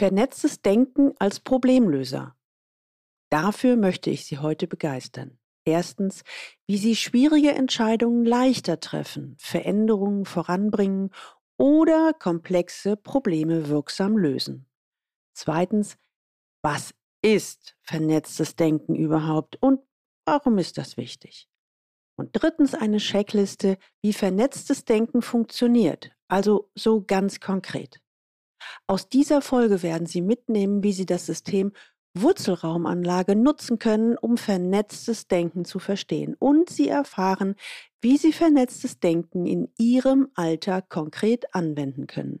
Vernetztes Denken als Problemlöser. Dafür möchte ich Sie heute begeistern. Erstens, wie Sie schwierige Entscheidungen leichter treffen, Veränderungen voranbringen oder komplexe Probleme wirksam lösen. Zweitens, was ist vernetztes Denken überhaupt und warum ist das wichtig? Und drittens eine Checkliste, wie vernetztes Denken funktioniert, also so ganz konkret. Aus dieser Folge werden Sie mitnehmen, wie Sie das System Wurzelraumanlage nutzen können, um vernetztes Denken zu verstehen. Und Sie erfahren, wie Sie vernetztes Denken in Ihrem Alltag konkret anwenden können.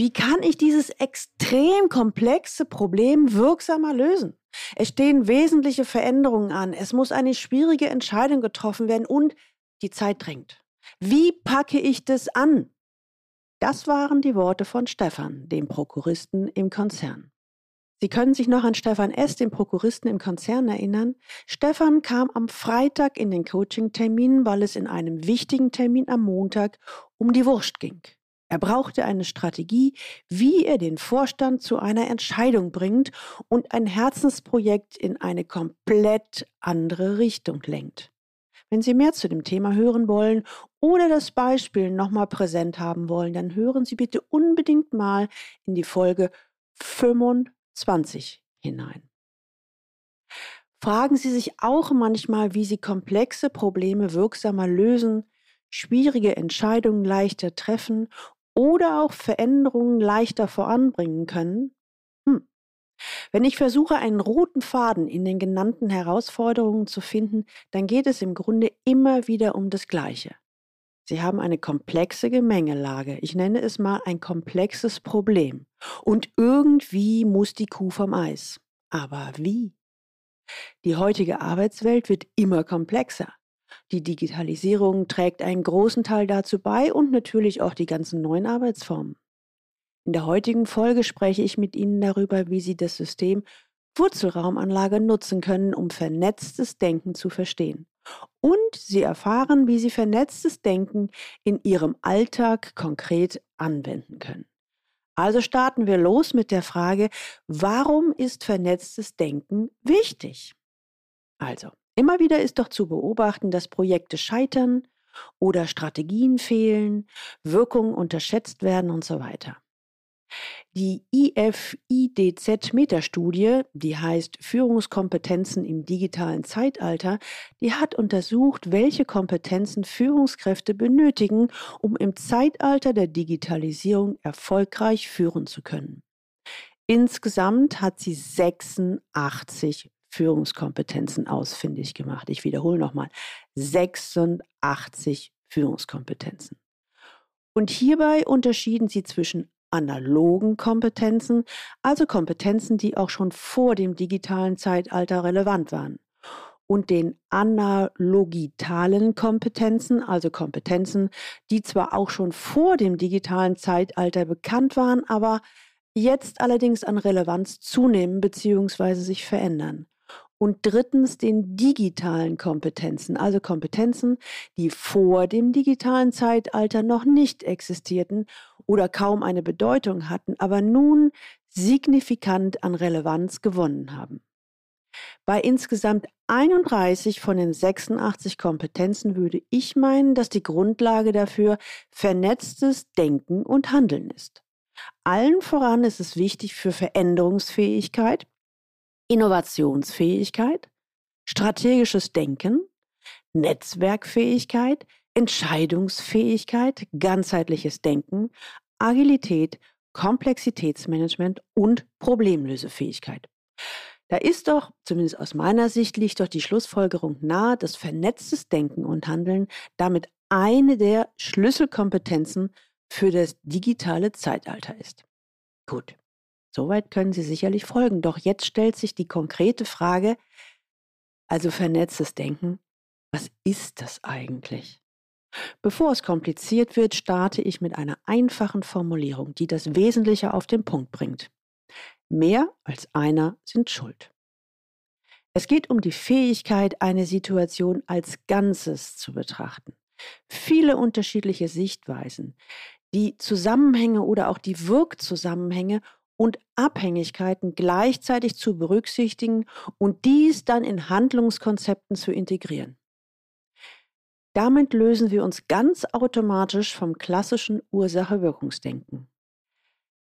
Wie kann ich dieses extrem komplexe Problem wirksamer lösen? Es stehen wesentliche Veränderungen an. Es muss eine schwierige Entscheidung getroffen werden und die Zeit drängt. Wie packe ich das an? Das waren die Worte von Stefan, dem Prokuristen im Konzern. Sie können sich noch an Stefan S., den Prokuristen im Konzern, erinnern. Stefan kam am Freitag in den Coaching-Termin, weil es in einem wichtigen Termin am Montag um die Wurst ging. Er brauchte eine Strategie, wie er den Vorstand zu einer Entscheidung bringt und ein Herzensprojekt in eine komplett andere Richtung lenkt. Wenn Sie mehr zu dem Thema hören wollen oder das Beispiel nochmal präsent haben wollen, dann hören Sie bitte unbedingt mal in die Folge 25 20 hinein. Fragen Sie sich auch manchmal, wie Sie komplexe Probleme wirksamer lösen, schwierige Entscheidungen leichter treffen oder auch Veränderungen leichter voranbringen können? Hm. Wenn ich versuche, einen roten Faden in den genannten Herausforderungen zu finden, dann geht es im Grunde immer wieder um das Gleiche. Sie haben eine komplexe Gemengelage. Ich nenne es mal ein komplexes Problem. Und irgendwie muss die Kuh vom Eis. Aber wie? Die heutige Arbeitswelt wird immer komplexer. Die Digitalisierung trägt einen großen Teil dazu bei und natürlich auch die ganzen neuen Arbeitsformen. In der heutigen Folge spreche ich mit Ihnen darüber, wie Sie das System Wurzelraumanlage nutzen können, um vernetztes Denken zu verstehen. Und Sie erfahren, wie Sie vernetztes Denken in Ihrem Alltag konkret anwenden können. Also starten wir los mit der Frage, warum ist vernetztes Denken wichtig? Also, immer wieder ist doch zu beobachten, dass Projekte scheitern oder Strategien fehlen, Wirkungen unterschätzt werden und so weiter. Die IFIDZ-Metastudie, die heißt Führungskompetenzen im digitalen Zeitalter, die hat untersucht, welche Kompetenzen Führungskräfte benötigen, um im Zeitalter der Digitalisierung erfolgreich führen zu können. Insgesamt hat sie 86 Führungskompetenzen ausfindig gemacht. Ich wiederhole nochmal, 86 Führungskompetenzen. Und hierbei unterschieden sie zwischen analogen Kompetenzen, also Kompetenzen, die auch schon vor dem digitalen Zeitalter relevant waren. Und den analogitalen Kompetenzen, also Kompetenzen, die zwar auch schon vor dem digitalen Zeitalter bekannt waren, aber jetzt allerdings an Relevanz zunehmen bzw. sich verändern. Und drittens den digitalen Kompetenzen, also Kompetenzen, die vor dem digitalen Zeitalter noch nicht existierten oder kaum eine Bedeutung hatten, aber nun signifikant an Relevanz gewonnen haben. Bei insgesamt 31 von den 86 Kompetenzen würde ich meinen, dass die Grundlage dafür vernetztes Denken und Handeln ist. Allen voran ist es wichtig für Veränderungsfähigkeit, Innovationsfähigkeit, strategisches Denken, Netzwerkfähigkeit, Entscheidungsfähigkeit, ganzheitliches Denken, Agilität, Komplexitätsmanagement und Problemlösefähigkeit. Da ist doch, zumindest aus meiner Sicht, liegt doch die Schlussfolgerung nahe, dass vernetztes Denken und Handeln damit eine der Schlüsselkompetenzen für das digitale Zeitalter ist. Gut. Soweit können Sie sicherlich folgen. Doch jetzt stellt sich die konkrete Frage, also vernetztes Denken, was ist das eigentlich? Bevor es kompliziert wird, starte ich mit einer einfachen Formulierung, die das Wesentliche auf den Punkt bringt. Mehr als einer sind schuld. Es geht um die Fähigkeit, eine Situation als Ganzes zu betrachten. Viele unterschiedliche Sichtweisen, die Zusammenhänge oder auch die Wirkzusammenhänge und Abhängigkeiten gleichzeitig zu berücksichtigen und dies dann in Handlungskonzepten zu integrieren. Damit lösen wir uns ganz automatisch vom klassischen Ursache-Wirkungsdenken.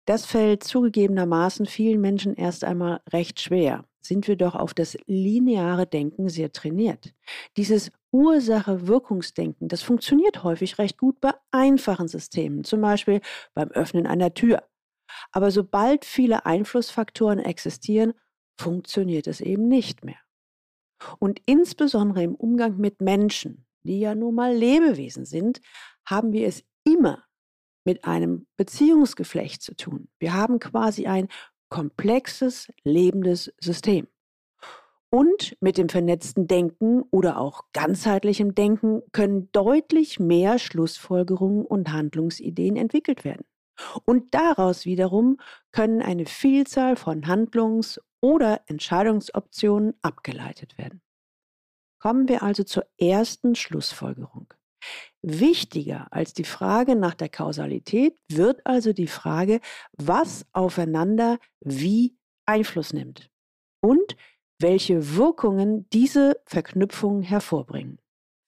Das fällt zugegebenermaßen vielen Menschen erst einmal recht schwer, sind wir doch auf das lineare Denken sehr trainiert. Dieses Ursache-Wirkungsdenken, das funktioniert häufig recht gut bei einfachen Systemen, zum Beispiel beim Öffnen einer Tür. Aber sobald viele Einflussfaktoren existieren, funktioniert es eben nicht mehr. Und insbesondere im Umgang mit Menschen, die ja nun mal Lebewesen sind, haben wir es immer mit einem Beziehungsgeflecht zu tun. Wir haben quasi ein komplexes, lebendes System. Und mit dem vernetzten Denken oder auch ganzheitlichem Denken können deutlich mehr Schlussfolgerungen und Handlungsideen entwickelt werden. Und daraus wiederum können eine Vielzahl von Handlungs- oder Entscheidungsoptionen abgeleitet werden. Kommen wir also zur ersten Schlussfolgerung. Wichtiger als die Frage nach der Kausalität wird also die Frage, was aufeinander wie Einfluss nimmt und welche Wirkungen diese Verknüpfungen hervorbringen.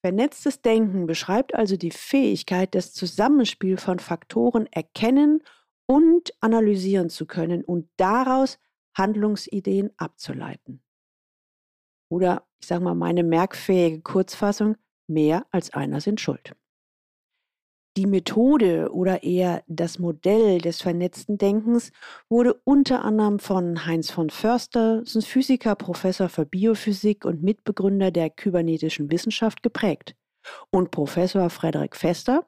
Vernetztes Denken beschreibt also die Fähigkeit, das Zusammenspiel von Faktoren erkennen und analysieren zu können und daraus Handlungsideen abzuleiten. Oder ich sage mal, meine merkfähige Kurzfassung, mehr als einer sind schuld. Die Methode oder eher das Modell des vernetzten Denkens wurde unter anderem von Heinz von Förster, Physiker, Professor für Biophysik und Mitbegründer der kybernetischen Wissenschaft geprägt, und Professor Frederik Fester,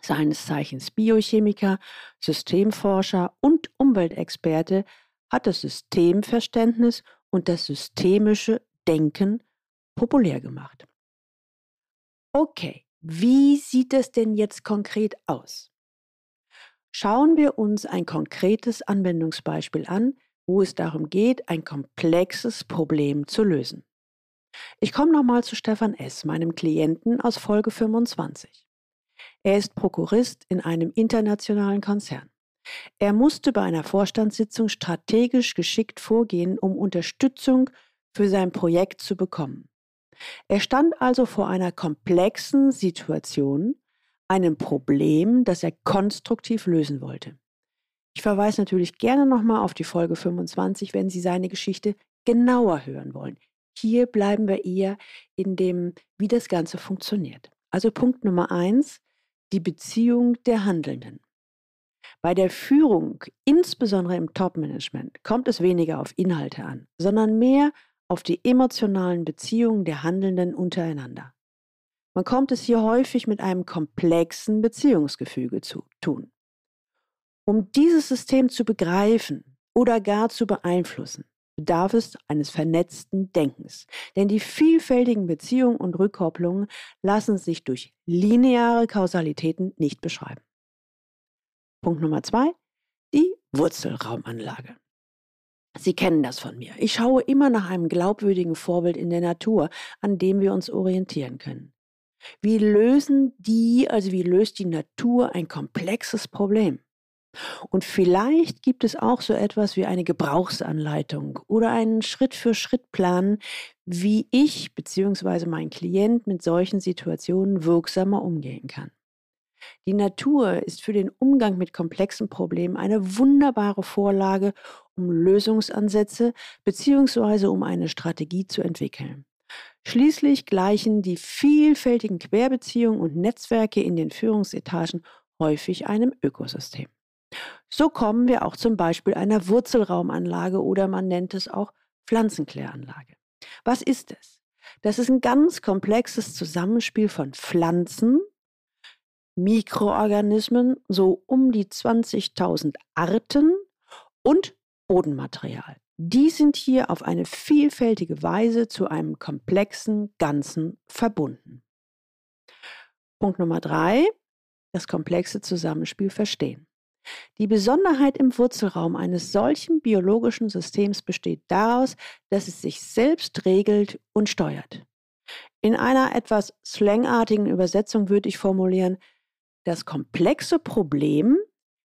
seines Zeichens Biochemiker, Systemforscher und Umweltexperte, hat das Systemverständnis und das systemische Denken populär gemacht. Okay, wie sieht es denn jetzt konkret aus? Schauen wir uns ein konkretes Anwendungsbeispiel an, wo es darum geht, ein komplexes Problem zu lösen. Ich komme nochmal zu Stefan S., meinem Klienten aus Folge 25. Er ist Prokurist in einem internationalen Konzern. Er musste bei einer Vorstandssitzung strategisch geschickt vorgehen, um Unterstützung für sein Projekt zu bekommen. Er stand also vor einer komplexen Situation, einem Problem, das er konstruktiv lösen wollte. Ich verweise natürlich gerne nochmal auf die Folge 25, wenn Sie seine Geschichte genauer hören wollen. Hier bleiben wir eher in dem, wie das Ganze funktioniert. Also Punkt Nummer eins, die Beziehung der Handelnden. Bei der Führung, insbesondere im Top-Management, kommt es weniger auf Inhalte an, sondern mehr auf die emotionalen Beziehungen der Handelnden untereinander. Man kommt es hier häufig mit einem komplexen Beziehungsgefüge zu tun. Um dieses System zu begreifen oder gar zu beeinflussen, bedarf es eines vernetzten Denkens. Denn die vielfältigen Beziehungen und Rückkopplungen lassen sich durch lineare Kausalitäten nicht beschreiben. Punkt Nummer zwei, die Wurzelraumanlage. Sie kennen das von mir. Ich schaue immer nach einem glaubwürdigen Vorbild in der Natur, an dem wir uns orientieren können. Wie lösen die, also wie löst die Natur ein komplexes Problem? Und vielleicht gibt es auch so etwas wie eine Gebrauchsanleitung oder einen Schritt-für-Schritt-Plan, wie ich bzw. mein Klient mit solchen Situationen wirksamer umgehen kann. Die Natur ist für den Umgang mit komplexen Problemen eine wunderbare Vorlage, um Lösungsansätze bzw. um eine Strategie zu entwickeln. Schließlich gleichen die vielfältigen Querbeziehungen und Netzwerke in den Führungsetagen häufig einem Ökosystem. So kommen wir auch zum Beispiel einer Wurzelraumanlage oder man nennt es auch Pflanzenkläranlage. Was ist es? Das ist ein ganz komplexes Zusammenspiel von Pflanzen, Mikroorganismen, so um die 20.000 Arten und Bodenmaterial. Die sind hier auf eine vielfältige Weise zu einem komplexen Ganzen verbunden. Punkt Nummer drei, das komplexe Zusammenspiel verstehen. Die Besonderheit im Wurzelraum eines solchen biologischen Systems besteht daraus, dass es sich selbst regelt und steuert. In einer etwas slangartigen Übersetzung würde ich formulieren, das komplexe Problem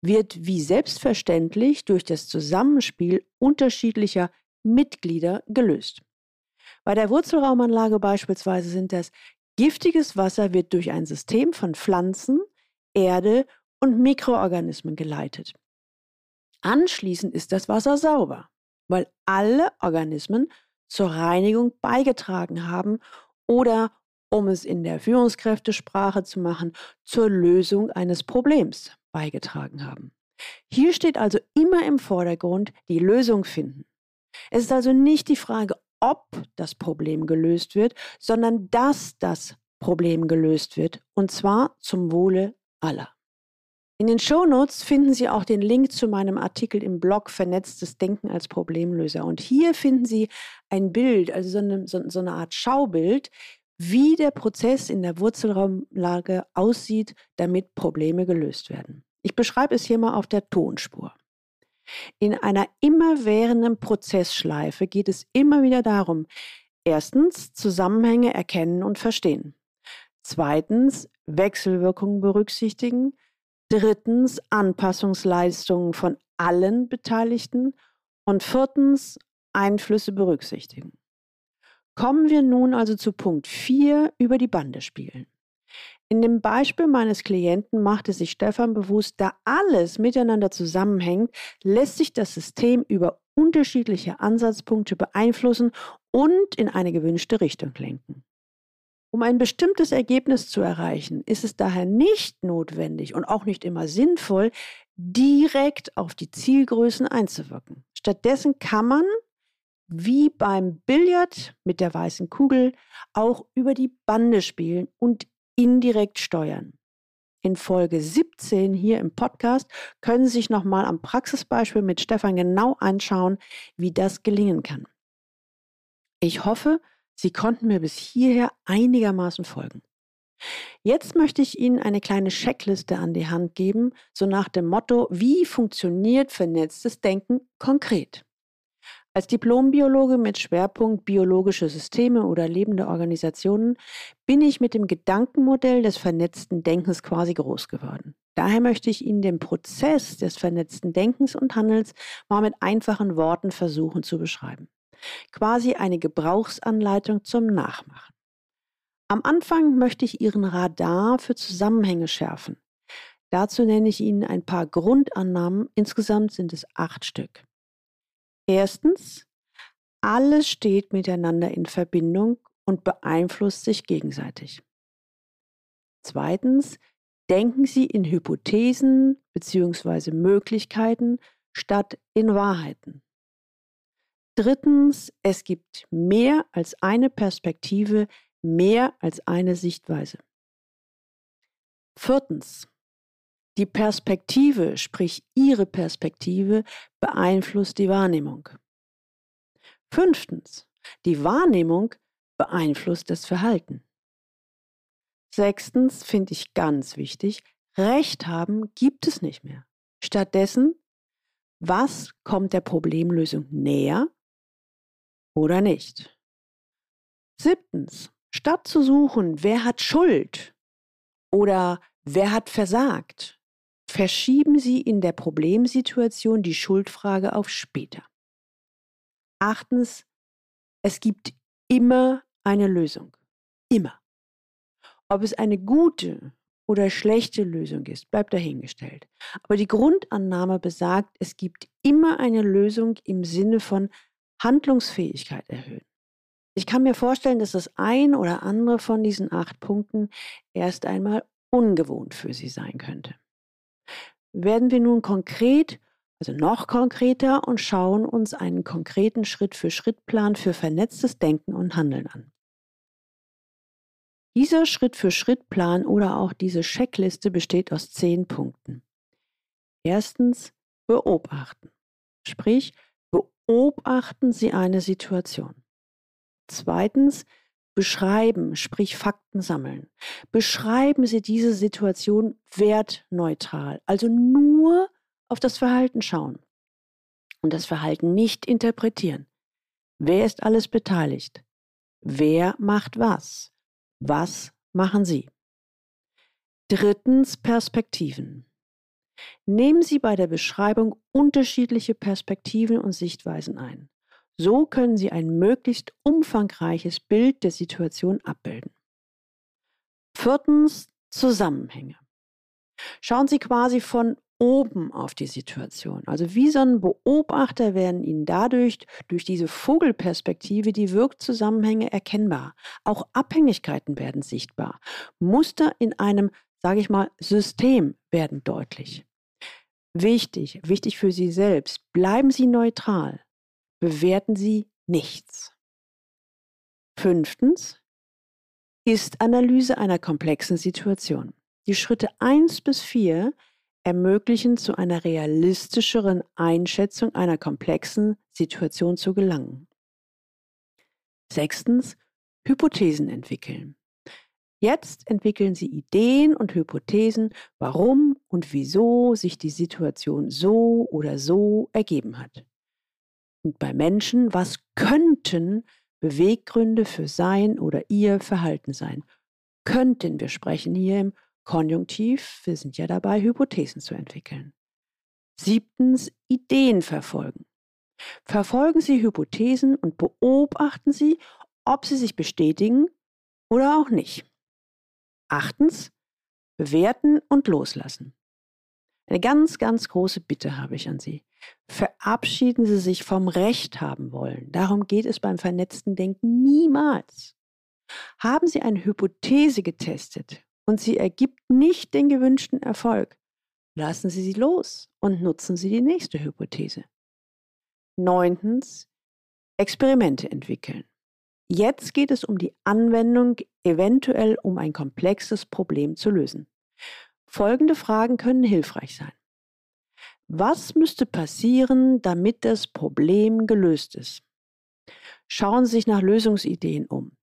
wird wie selbstverständlich durch das Zusammenspiel unterschiedlicher Mitglieder gelöst. Bei der Wurzelraumanlage beispielsweise sind das giftiges Wasser wird durch ein System von Pflanzen, Erde und Mikroorganismen geleitet. Anschließend ist das Wasser sauber, weil alle Organismen zur Reinigung beigetragen haben oder, um es in der Führungskräftesprache zu machen, zur Lösung eines Problems beigetragen haben. Hier steht also immer im Vordergrund die Lösung finden. Es ist also nicht die Frage, ob das Problem gelöst wird, sondern dass das Problem gelöst wird, und zwar zum Wohle aller. In den Shownotes finden Sie auch den Link zu meinem Artikel im Blog Vernetztes Denken als Problemlöser. Und hier finden Sie ein Bild, also so eine, so, so eine Art Schaubild, wie der Prozess in der Wurzelraumlage aussieht, damit Probleme gelöst werden. Ich beschreibe es hier mal auf der Tonspur. In einer immerwährenden Prozessschleife geht es immer wieder darum, erstens Zusammenhänge erkennen und verstehen, zweitens Wechselwirkungen berücksichtigen, drittens Anpassungsleistungen von allen Beteiligten und viertens Einflüsse berücksichtigen. Kommen wir nun also zu Punkt 4 über die Bande spielen. In dem Beispiel meines Klienten machte sich Stefan bewusst, da alles miteinander zusammenhängt, lässt sich das System über unterschiedliche Ansatzpunkte beeinflussen und in eine gewünschte Richtung lenken. Um ein bestimmtes Ergebnis zu erreichen, ist es daher nicht notwendig und auch nicht immer sinnvoll, direkt auf die Zielgrößen einzuwirken. Stattdessen kann man, wie beim Billard mit der weißen Kugel, auch über die Bande spielen und indirekt steuern. In Folge 17 hier im Podcast können Sie sich nochmal am Praxisbeispiel mit Stefan genau anschauen, wie das gelingen kann. Ich hoffe, Sie konnten mir bis hierher einigermaßen folgen. Jetzt möchte ich Ihnen eine kleine Checkliste an die Hand geben, so nach dem Motto, wie funktioniert vernetztes Denken konkret? Als Diplombiologe mit Schwerpunkt biologische Systeme oder lebende Organisationen bin ich mit dem Gedankenmodell des vernetzten Denkens quasi groß geworden. Daher möchte ich Ihnen den Prozess des vernetzten Denkens und Handelns mal mit einfachen Worten versuchen zu beschreiben quasi eine Gebrauchsanleitung zum Nachmachen. Am Anfang möchte ich Ihren Radar für Zusammenhänge schärfen. Dazu nenne ich Ihnen ein paar Grundannahmen, insgesamt sind es acht Stück. Erstens, alles steht miteinander in Verbindung und beeinflusst sich gegenseitig. Zweitens, denken Sie in Hypothesen bzw. Möglichkeiten statt in Wahrheiten. Drittens, es gibt mehr als eine Perspektive, mehr als eine Sichtweise. Viertens, die Perspektive, sprich Ihre Perspektive, beeinflusst die Wahrnehmung. Fünftens, die Wahrnehmung beeinflusst das Verhalten. Sechstens finde ich ganz wichtig, Recht haben gibt es nicht mehr. Stattdessen, was kommt der Problemlösung näher oder nicht. Siebtens, statt zu suchen, wer hat Schuld oder wer hat versagt, verschieben Sie in der Problemsituation die Schuldfrage auf später. Achtens, es gibt immer eine Lösung. Immer. Ob es eine gute oder schlechte Lösung ist, bleibt dahingestellt. Aber die Grundannahme besagt, es gibt immer eine Lösung im Sinne von Handlungsfähigkeit erhöhen. Ich kann mir vorstellen, dass das ein oder andere von diesen acht Punkten erst einmal ungewohnt für Sie sein könnte. Werden wir nun konkret, also noch konkreter und schauen uns einen konkreten Schritt-für-Schritt-Plan für vernetztes Denken und Handeln an. Dieser Schritt-für-Schritt-Plan oder auch diese Checkliste besteht aus zehn Punkten. Erstens beobachten. Sprich, beobachten Sie eine Situation. Zweitens, beschreiben, sprich Fakten sammeln. Beschreiben Sie diese Situation wertneutral, also nur auf das Verhalten schauen und das Verhalten nicht interpretieren. Wer ist alles beteiligt? Wer macht was? Was machen Sie? Drittens Perspektiven. Nehmen Sie bei der Beschreibung unterschiedliche Perspektiven und Sichtweisen ein. So können Sie ein möglichst umfangreiches Bild der Situation abbilden. Viertens Zusammenhänge. Schauen Sie quasi von oben auf die Situation. Also wie so ein Beobachter werden Ihnen dadurch, durch diese Vogelperspektive, die Wirkzusammenhänge erkennbar. Auch Abhängigkeiten werden sichtbar. Muster in einem, sage ich mal, System werden deutlich. Wichtig, wichtig für Sie selbst, bleiben Sie neutral bewerten Sie nichts. Fünftens ist Analyse einer komplexen Situation. Die Schritte 1 bis 4 ermöglichen zu einer realistischeren Einschätzung einer komplexen Situation zu gelangen. Sechstens, Hypothesen entwickeln. Jetzt entwickeln Sie Ideen und Hypothesen, warum und wieso sich die Situation so oder so ergeben hat. Und bei Menschen, was könnten Beweggründe für sein oder ihr Verhalten sein? Könnten, wir sprechen hier im Konjunktiv, wir sind ja dabei, Hypothesen zu entwickeln. Siebtens, Ideen verfolgen. Verfolgen Sie Hypothesen und beobachten Sie, ob sie sich bestätigen oder auch nicht. Achtens, bewerten und loslassen. Eine ganz, ganz große Bitte habe ich an Sie. Verabschieden Sie sich vom Recht haben wollen. Darum geht es beim vernetzten Denken niemals. Haben Sie eine Hypothese getestet und sie ergibt nicht den gewünschten Erfolg, lassen Sie sie los und nutzen Sie die nächste Hypothese. Neuntens, Experimente entwickeln. Jetzt geht es um die Anwendung, eventuell um ein komplexes Problem zu lösen. Folgende Fragen können hilfreich sein. Was müsste passieren, damit das Problem gelöst ist? Schauen Sie sich nach Lösungsideen um.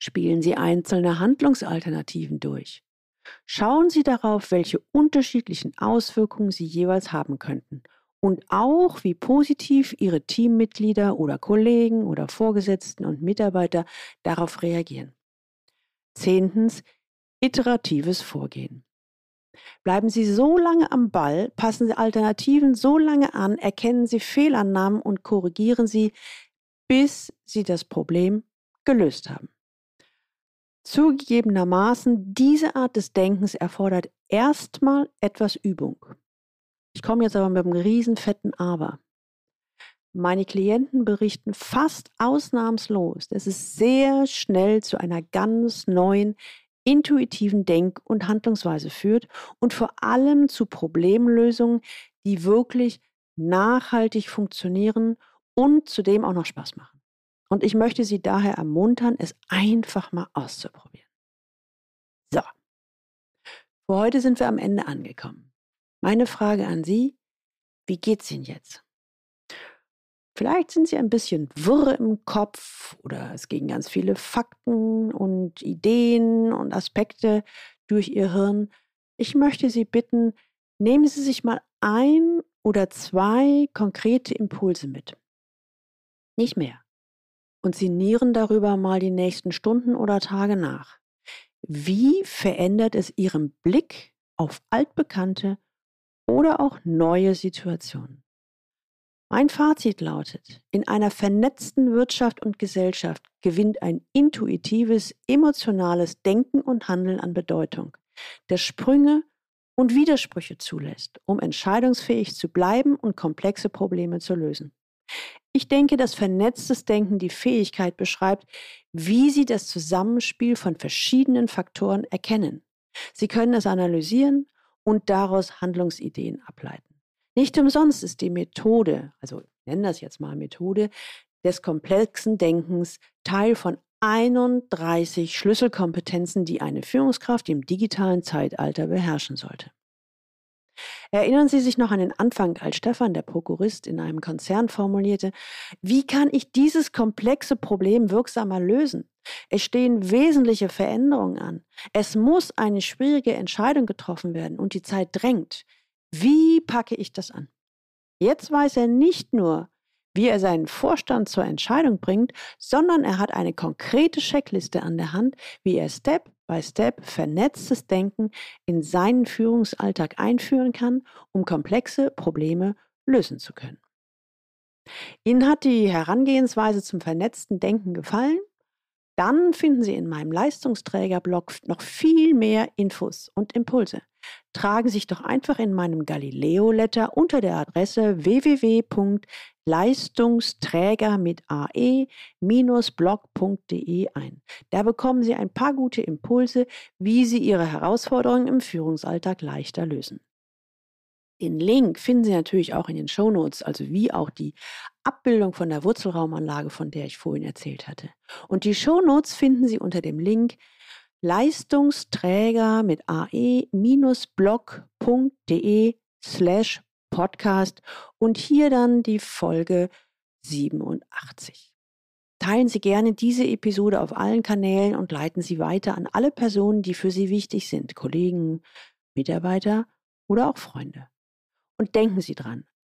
Spielen Sie einzelne Handlungsalternativen durch. Schauen Sie darauf, welche unterschiedlichen Auswirkungen sie jeweils haben könnten und auch, wie positiv Ihre Teammitglieder oder Kollegen oder Vorgesetzten und Mitarbeiter darauf reagieren. Zehntens, iteratives Vorgehen. Bleiben Sie so lange am Ball, passen Sie Alternativen so lange an, erkennen Sie Fehlannahmen und korrigieren Sie, bis Sie das Problem gelöst haben. Zugegebenermaßen, diese Art des Denkens erfordert erstmal etwas Übung. Ich komme jetzt aber mit einem riesen fetten Aber. Meine Klienten berichten fast ausnahmslos, dass es sehr schnell zu einer ganz neuen, intuitiven Denk- und Handlungsweise führt und vor allem zu Problemlösungen, die wirklich nachhaltig funktionieren und zudem auch noch Spaß machen. Und ich möchte Sie daher ermuntern, es einfach mal auszuprobieren. So, für heute sind wir am Ende angekommen. Meine Frage an Sie, wie geht's Ihnen jetzt? Vielleicht sind sie ein bisschen wirr im Kopf oder es gehen ganz viele Fakten und Ideen und Aspekte durch ihr Hirn. Ich möchte Sie bitten, nehmen Sie sich mal ein oder zwei konkrete Impulse mit. Nicht mehr. Und sinnieren darüber mal die nächsten Stunden oder Tage nach. Wie verändert es Ihren Blick auf altbekannte oder auch neue Situationen? Mein Fazit lautet, in einer vernetzten Wirtschaft und Gesellschaft gewinnt ein intuitives, emotionales Denken und Handeln an Bedeutung, das Sprünge und Widersprüche zulässt, um entscheidungsfähig zu bleiben und komplexe Probleme zu lösen. Ich denke, dass vernetztes Denken die Fähigkeit beschreibt, wie Sie das Zusammenspiel von verschiedenen Faktoren erkennen. Sie können es analysieren und daraus Handlungsideen ableiten. Nicht umsonst ist die Methode, also nennen das jetzt mal Methode, des komplexen Denkens Teil von 31 Schlüsselkompetenzen, die eine Führungskraft im digitalen Zeitalter beherrschen sollte. Erinnern Sie sich noch an den Anfang, als Stefan, der Prokurist, in einem Konzern formulierte, wie kann ich dieses komplexe Problem wirksamer lösen? Es stehen wesentliche Veränderungen an. Es muss eine schwierige Entscheidung getroffen werden und die Zeit drängt. Wie packe ich das an? Jetzt weiß er nicht nur, wie er seinen Vorstand zur Entscheidung bringt, sondern er hat eine konkrete Checkliste an der Hand, wie er Step by Step vernetztes Denken in seinen Führungsalltag einführen kann, um komplexe Probleme lösen zu können. Ihnen hat die Herangehensweise zum vernetzten Denken gefallen? Dann finden Sie in meinem Leistungsträgerblog noch viel mehr Infos und Impulse. Tragen Sie sich doch einfach in meinem Galileo-Letter unter der Adresse www.leistungsträger mit ae-blog.de ein. Da bekommen Sie ein paar gute Impulse, wie Sie Ihre Herausforderungen im Führungsalltag leichter lösen. Den Link finden Sie natürlich auch in den Shownotes, also wie auch die Abbildung von der Wurzelraumanlage, von der ich vorhin erzählt hatte. Und die Shownotes finden Sie unter dem Link Leistungsträger mit ae-blog.de slash podcast und hier dann die Folge 87. Teilen Sie gerne diese Episode auf allen Kanälen und leiten Sie weiter an alle Personen, die für Sie wichtig sind, Kollegen, Mitarbeiter oder auch Freunde. Und denken Sie dran,